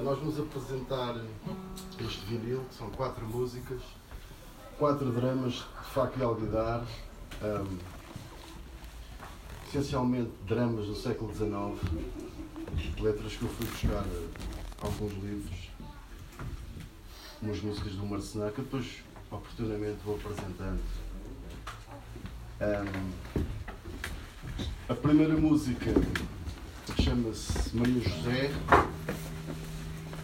Uh, nós vamos apresentar este vinil, que são quatro músicas, quatro dramas de Faco e Alguidar, um, essencialmente dramas do século XIX, letras que eu fui buscar alguns livros, umas músicas do Marcenac, que depois oportunamente vou apresentando. Um, a primeira música chama-se Maria José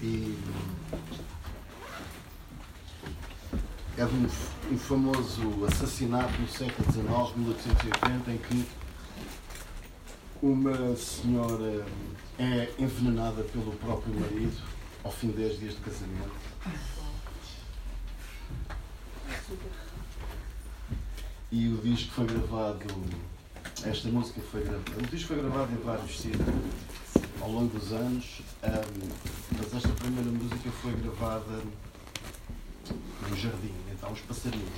e é de um, um, famoso assassinato no século XIX, 1880, em que uma senhora é envenenada pelo próprio marido ao fim de 10 dias de casamento. E o disco foi gravado esta música foi gravada. O disco foi gravado em vários sítios ao longo dos anos, um, mas esta primeira música foi gravada no jardim, então os passarinhos.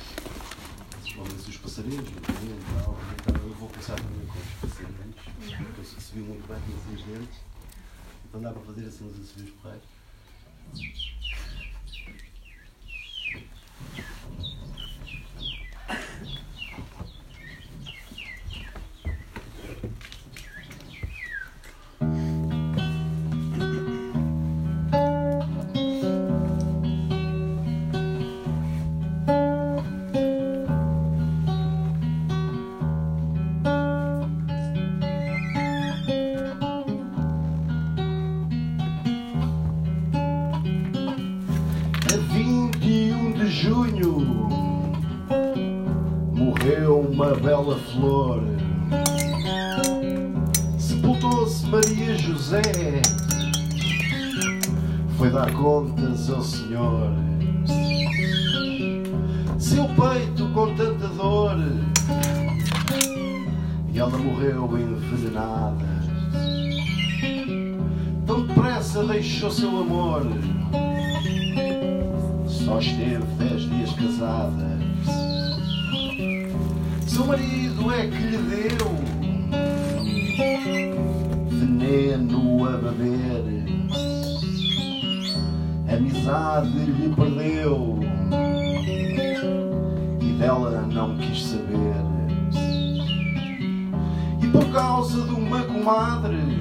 Dizer os passarinhos, então, eu vou começar também com os passarinhos, porque eu subi muito bem com os dentes, então dá para fazer assim uns assobios corretos. flor. Sepultou-se Maria José, foi dar contas ao Senhor. Seu peito com tanta dor, e ela morreu envenenada. Tão depressa deixou seu amor, só esteve dez dias casada seu marido é que lhe deu veneno a beber, amizade lhe perdeu e dela não quis saber. E por causa de uma comadre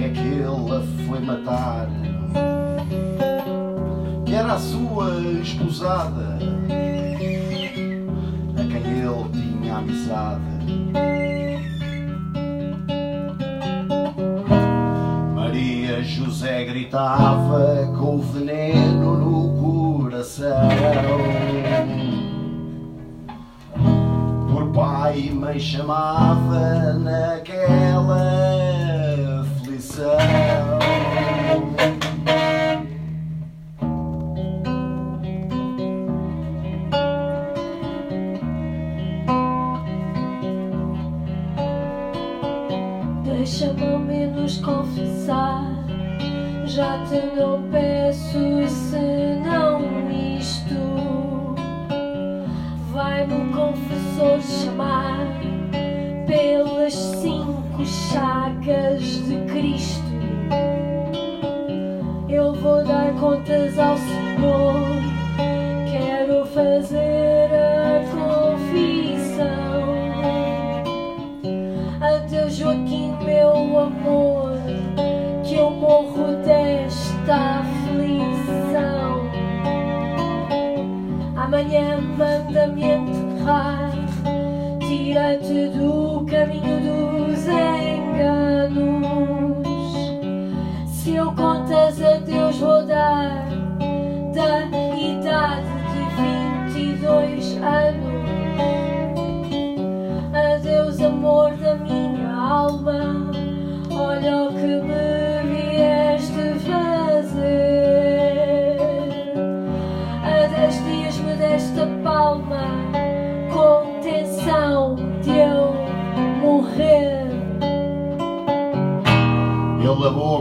é que ele a foi matar, era a sua esposada ele tinha amizade. Maria José gritava com o veneno no coração. Por pai e mãe chamava naquela aflição. já te não yet to do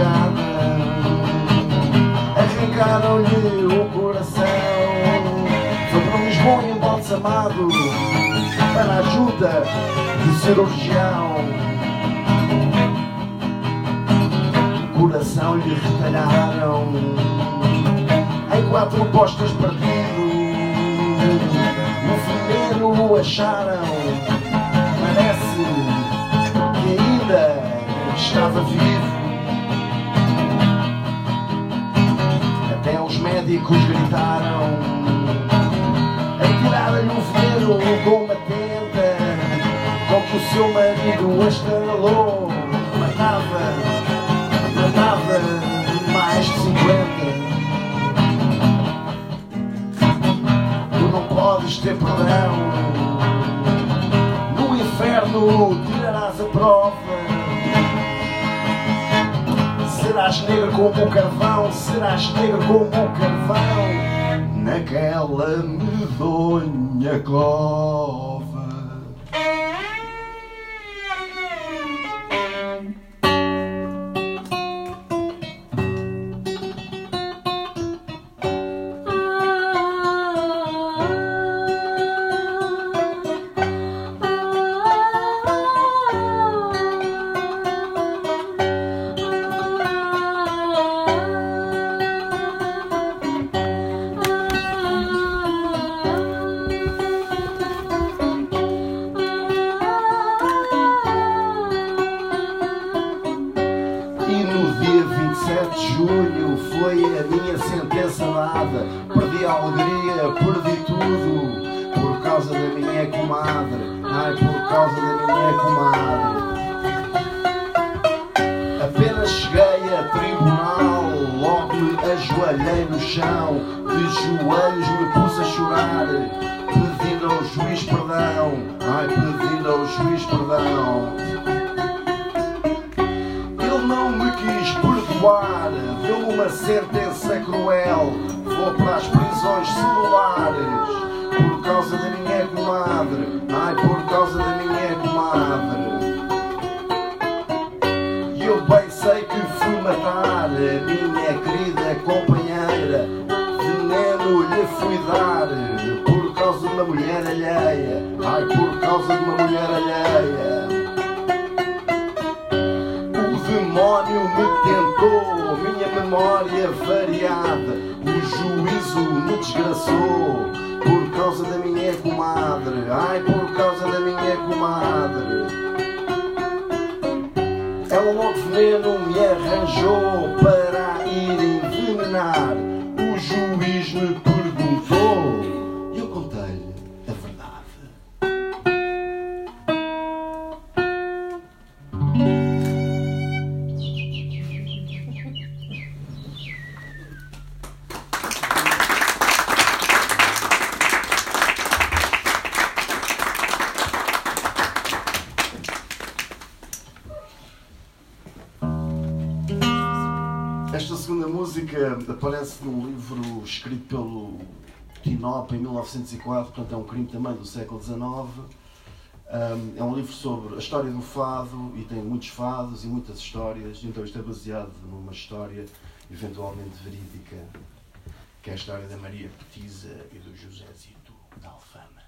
É Arrancaram-lhe o coração. Foi para Lisboa embalsamado Para a ajuda de cirurgião. O coração lhe retalharam Em quatro postas partido No fevereiro o acharam. Parece que ainda estava vivo. médicos gritaram. Atiraram-lhe um veneno tenda, Com que o seu marido a estralou Matava, matava mais de 50 Tu não podes ter perdão. No inferno tirarás a prova. Serás negro como o carvão, serás negro como o carvão. Naquela medonha cor nada. Perdi a alegria, perdi tudo. Por causa da minha comadre. Ai, por causa da minha comadre. Apenas cheguei a tribunal. Logo me ajoelhei no chão. De joelhos me pus a chorar. Pedindo ao juiz perdão. Ai, pedindo ao juiz perdão. Ele não me quis perdoar, Deu uma sentença cruel alheia, ai por causa de uma mulher alheia. O demónio me tentou, minha memória variada, o juízo me desgraçou. Por causa da minha comadre, ai por causa da minha comadre. Ela logo veneno me arranjou para ir envenenar o juiz me Esta segunda música aparece num livro escrito pelo Tinop em 1904, portanto é um crime também do século XIX. Um, é um livro sobre a história do fado e tem muitos fados e muitas histórias, então isto é baseado numa história eventualmente verídica, que é a história da Maria Petiza e do José-Zito da Alfama.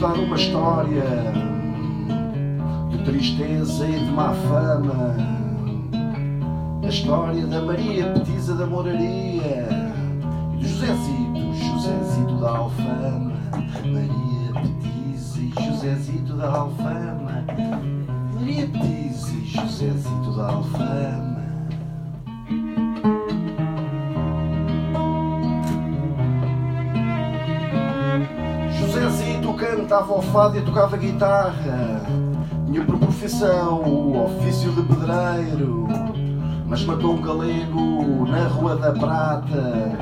Contar uma história de tristeza e de má fama. A história da Maria Petiza da Moraria e do Josezito, Josezito da Alfama. Maria Petiza e Josezito da Alfama. Maria Petiza e Josezito da Alfama. Cantava ao fado e tocava guitarra. Tinha por profissão o ofício de pedreiro. Mas matou um galego na Rua da Prata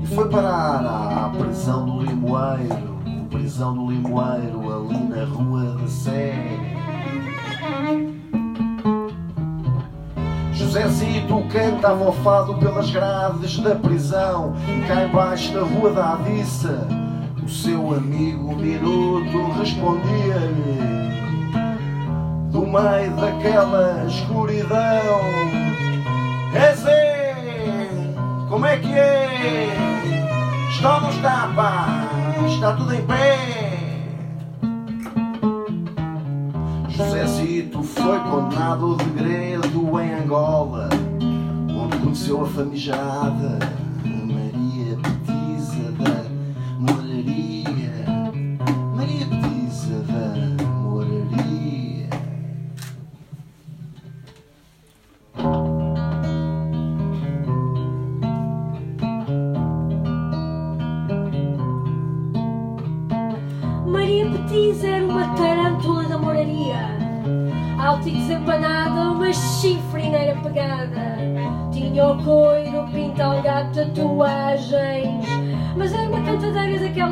e foi parar à prisão do Limoeiro. Prisão do Limoeiro, ali na Rua da Sé. Josézito cantava ao fado pelas grades da prisão. Cá embaixo na Rua da Avissa. O seu amigo Minuto respondia-lhe Do meio daquela escuridão Zé, como é que é? Está ou não está, pá? Está tudo em pé Josézito foi condenado de degredo em Angola Onde conheceu a famigerada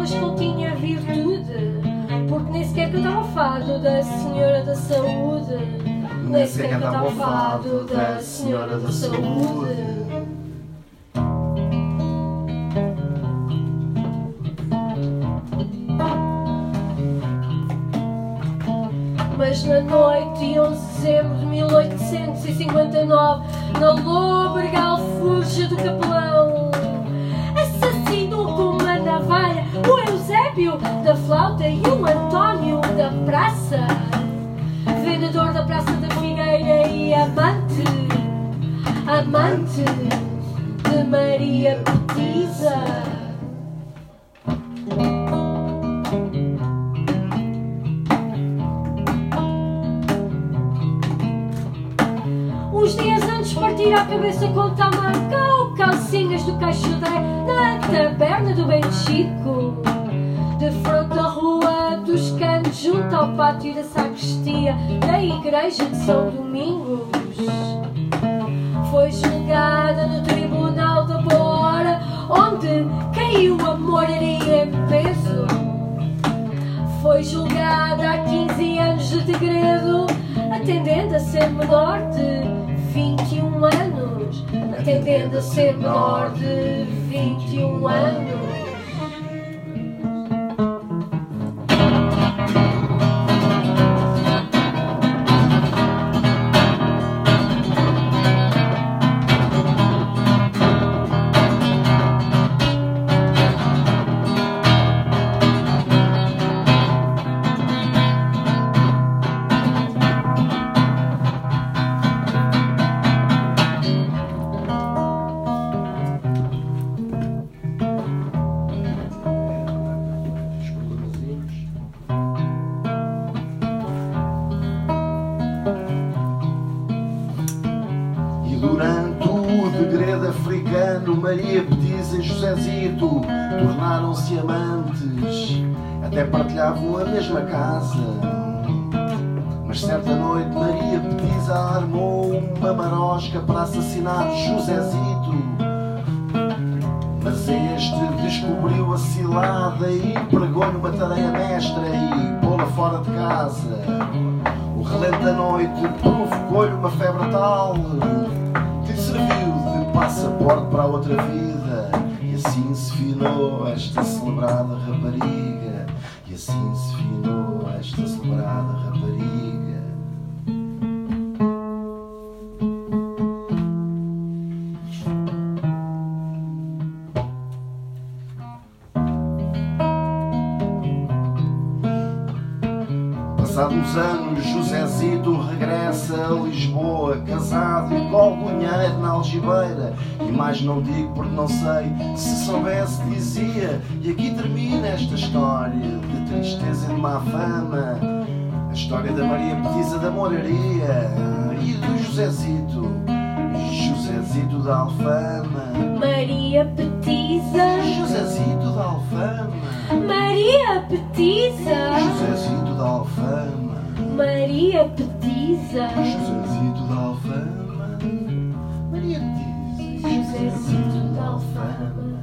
daquelas que não tinha virtude, porque nem sequer cantava o fado da Senhora da Saúde. Nem sequer cantava o fado da Senhora da Saúde. Amante de Maria Petiza. Uns dias antes partir à cabeça com tamanco Calcinhas do caixodeiro Na taberna do bem Chico De frente à rua dos canos Junto ao pátio da sacristia Da igreja de São Domingos Foi julgada no tribunal da Bora Onde caiu a moraria em peso foi julgada há 15 anos de degredo, atendendo a ser menor de 21 anos. pretendendo ser menor de 21 anos. E Josezito tornaram-se amantes, até partilhavam a mesma casa. Mas certa noite Maria Petiza armou uma marosca para assassinar Josezito. Mas este descobriu a cilada e pregou-lhe uma tarefa mestra e pô-la fora de casa. O relento da noite provocou-lhe uma febre tal que serviu de passaporte para outra vida. Assim se finou esta celebrada rapariga. E assim se finou esta celebrada rapariga. A Lisboa, casado e dinheiro na algibeira. E mais não digo porque não sei, se soubesse dizia. E aqui termina esta história de tristeza e de má fama. A história da Maria Petiza da Moraria e do Josézito. Josézito da Alfama. Maria Petiza, Josézito da Alfama. Maria Petiza, Josézito da Alfama. Maria Petiza, Josézito da Alfama. Maria Petiza. Josézito da Alfama.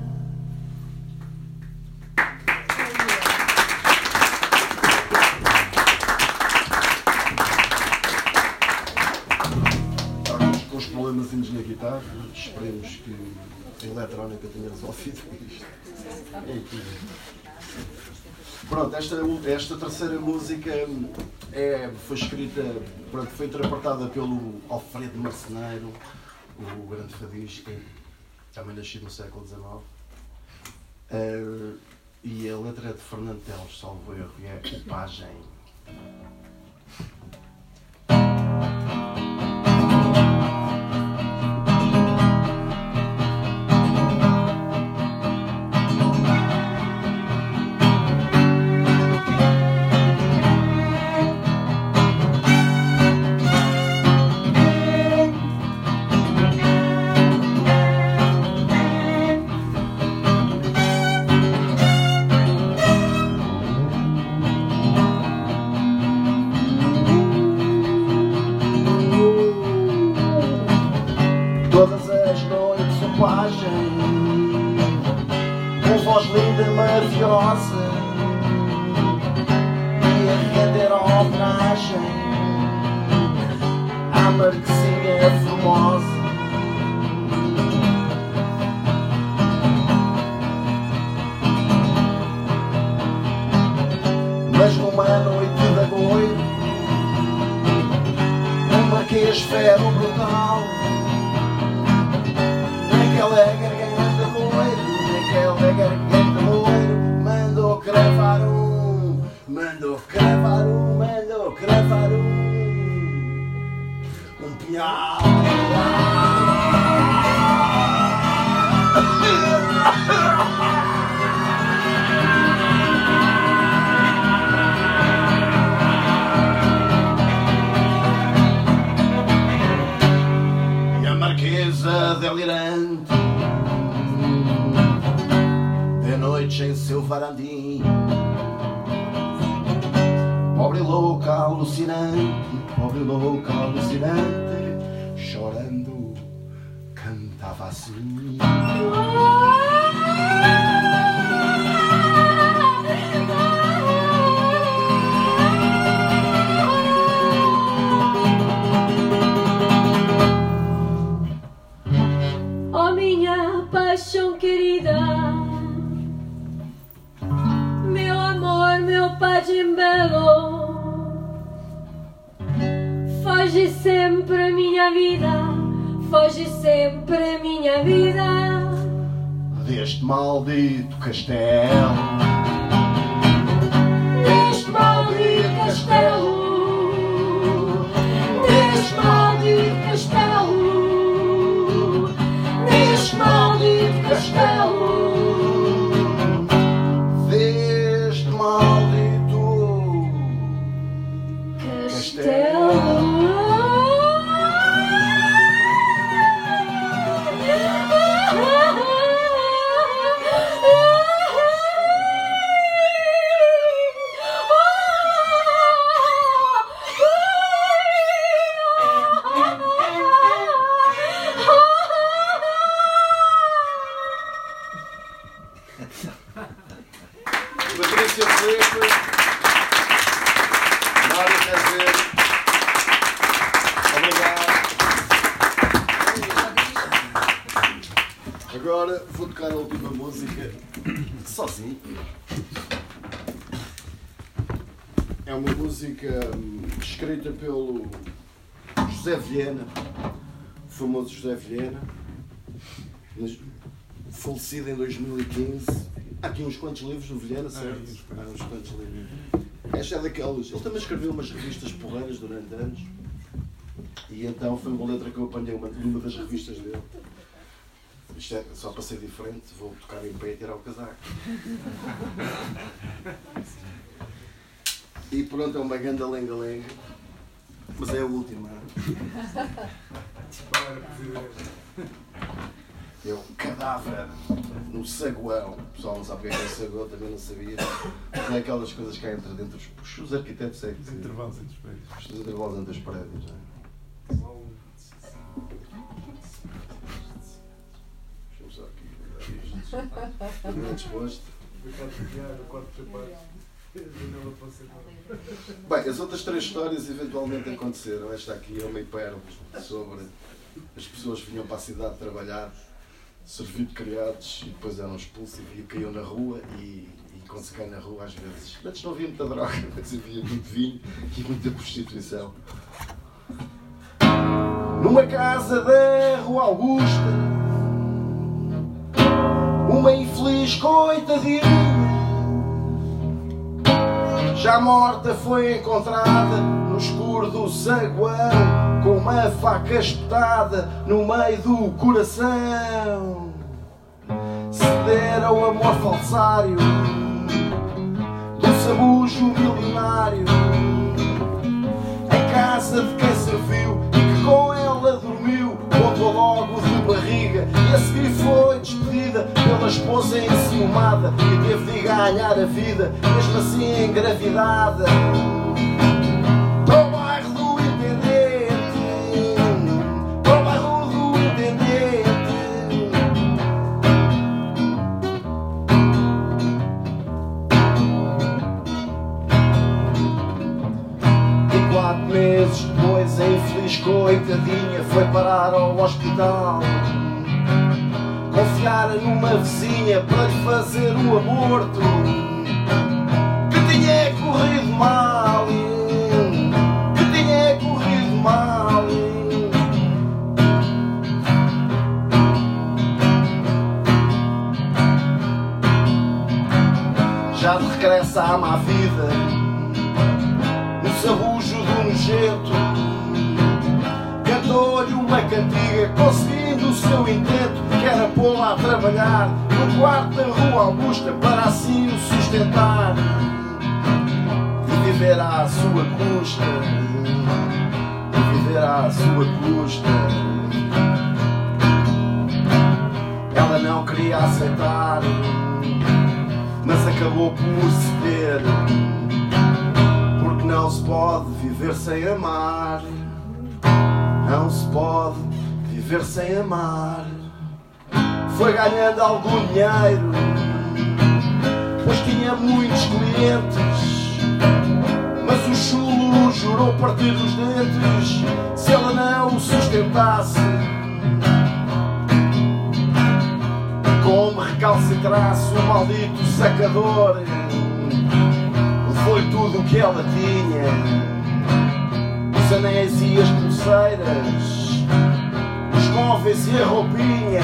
Com os problemas na guitarra. Esperemos que a eletrónica tenha resolvido isto. É tudo. Pronto, esta, esta terceira música é, foi escrita, pronto, foi interpretada pelo Alfredo Marceneiro, o grande fadista, também nascido no século XIX. Eh, e a letra é de Fernando Teles, salvo erro, e é Pagem. E render a homenagem À Marquesinha Formosa. Mas numa noite de agouro O Marquês ferro brutal um Cantava sempre a minha vida deste maldito castelo. Deste maldito castelo. Deste maldito castelo. Obrigado. Agora vou tocar a última música sozinho. É uma música hum, escrita pelo José Viena, o famoso José Viena, falecido em 2015. Há aqui uns quantos livros do Vilhena, certo? Há uns quantos livros. Esta é daqueles. Ele também escreveu umas revistas porreiras durante anos. E então foi uma letra que eu apanhei uma- numa das revistas dele. Isto é só para ser diferente, vou tocar em pé e tirar o casaco. E pronto, é uma ganda lenga-lenga. Mas é a última. É um cadáver no saguão. O pessoal não sabe o que é que é saguão, também não sabia. Mas é aquelas coisas que há entre dentro dos os arquitetos é que Os intervalos entre os prédios. os intervalos entre os prédios. é. Deixa-me só aqui isto. Estou bem disposto. Bem, as outras três histórias eventualmente aconteceram. Esta aqui é uma hipérbole sobre as pessoas que vinham para a cidade trabalhar, servir de criados e depois eram expulsos e caíam na rua e, e quando se na rua às vezes. Antes não havia muita droga, mas havia muito vinho e muita prostituição. Numa casa da Rua Augusta, uma infeliz coitadinha já morta foi encontrada no escuro do saguão Com uma faca espetada no meio do coração. Ceder ao amor falsário Do sabujo milionário Em casa de quem serviu e que com ela dormiu Voltou logo de barriga e a seguir foi despedida Pela esposa enciumada e teve de ganhar a vida Mesmo assim engravidada coitadinha foi parar ao hospital. Confiara numa vizinha para lhe fazer o aborto. Que tinha corrido mal Que tinha corrido mal. Já de regresso à má vida no sabujo do nojento Cantou-lhe uma cantiga conseguindo o seu intento Que era pô-la a trabalhar no quarto da rua Augusta Para assim o sustentar. E viver à sua custa. E viver à sua custa. Ela não queria aceitar Mas acabou por ceder. Porque não se pode viver sem amar. Não se pode viver sem amar. Foi ganhando algum dinheiro, pois tinha muitos clientes. Mas o chulo jurou partir os dentes se ela não o sustentasse. Como recalcitrasse o maldito sacador foi tudo o que ela tinha Anéis e as pulseiras os móveis e a roupinha,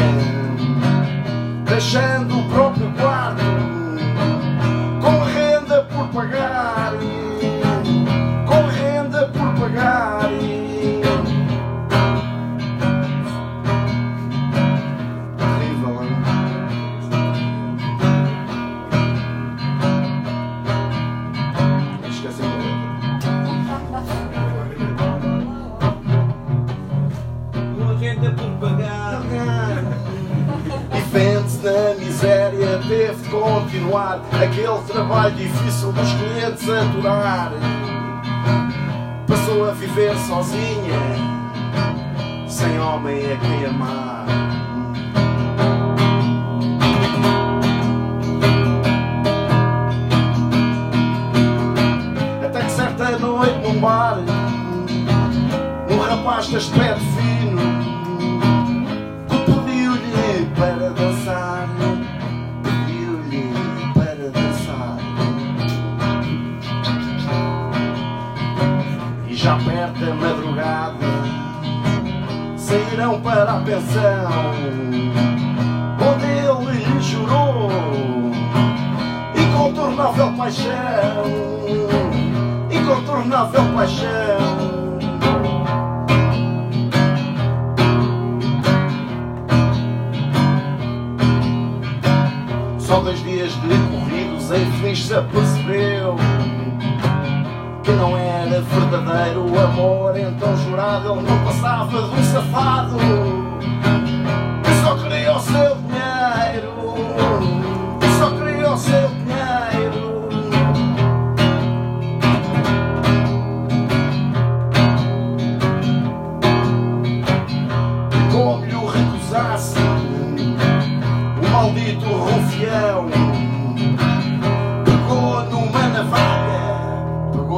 deixando o próprio quarto com renda por pagar, continuar aquele trabalho difícil dos clientes a aturar. Passou a viver sozinha, sem homem a quem amar. Até que certa noite num bar, um rapaz de aspecto saíram para a pensão onde ele lhe jurou incontornável paixão. Incontornável paixão. Só dois dias decorridos a infeliz se apercebeu Que não era verdadeiro amor Então jurado ele não passava de um safado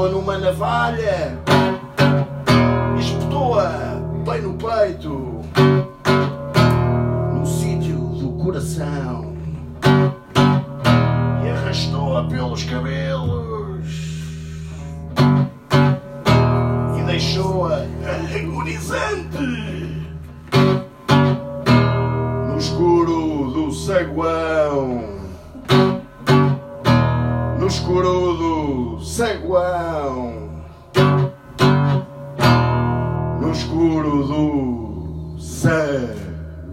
numa navalha espetou-a bem no peito, no sítio do coração e arrastou-a pelos cabelos e deixou-a agonizante no escuro do saguão. Saguão. No escuro do saguão.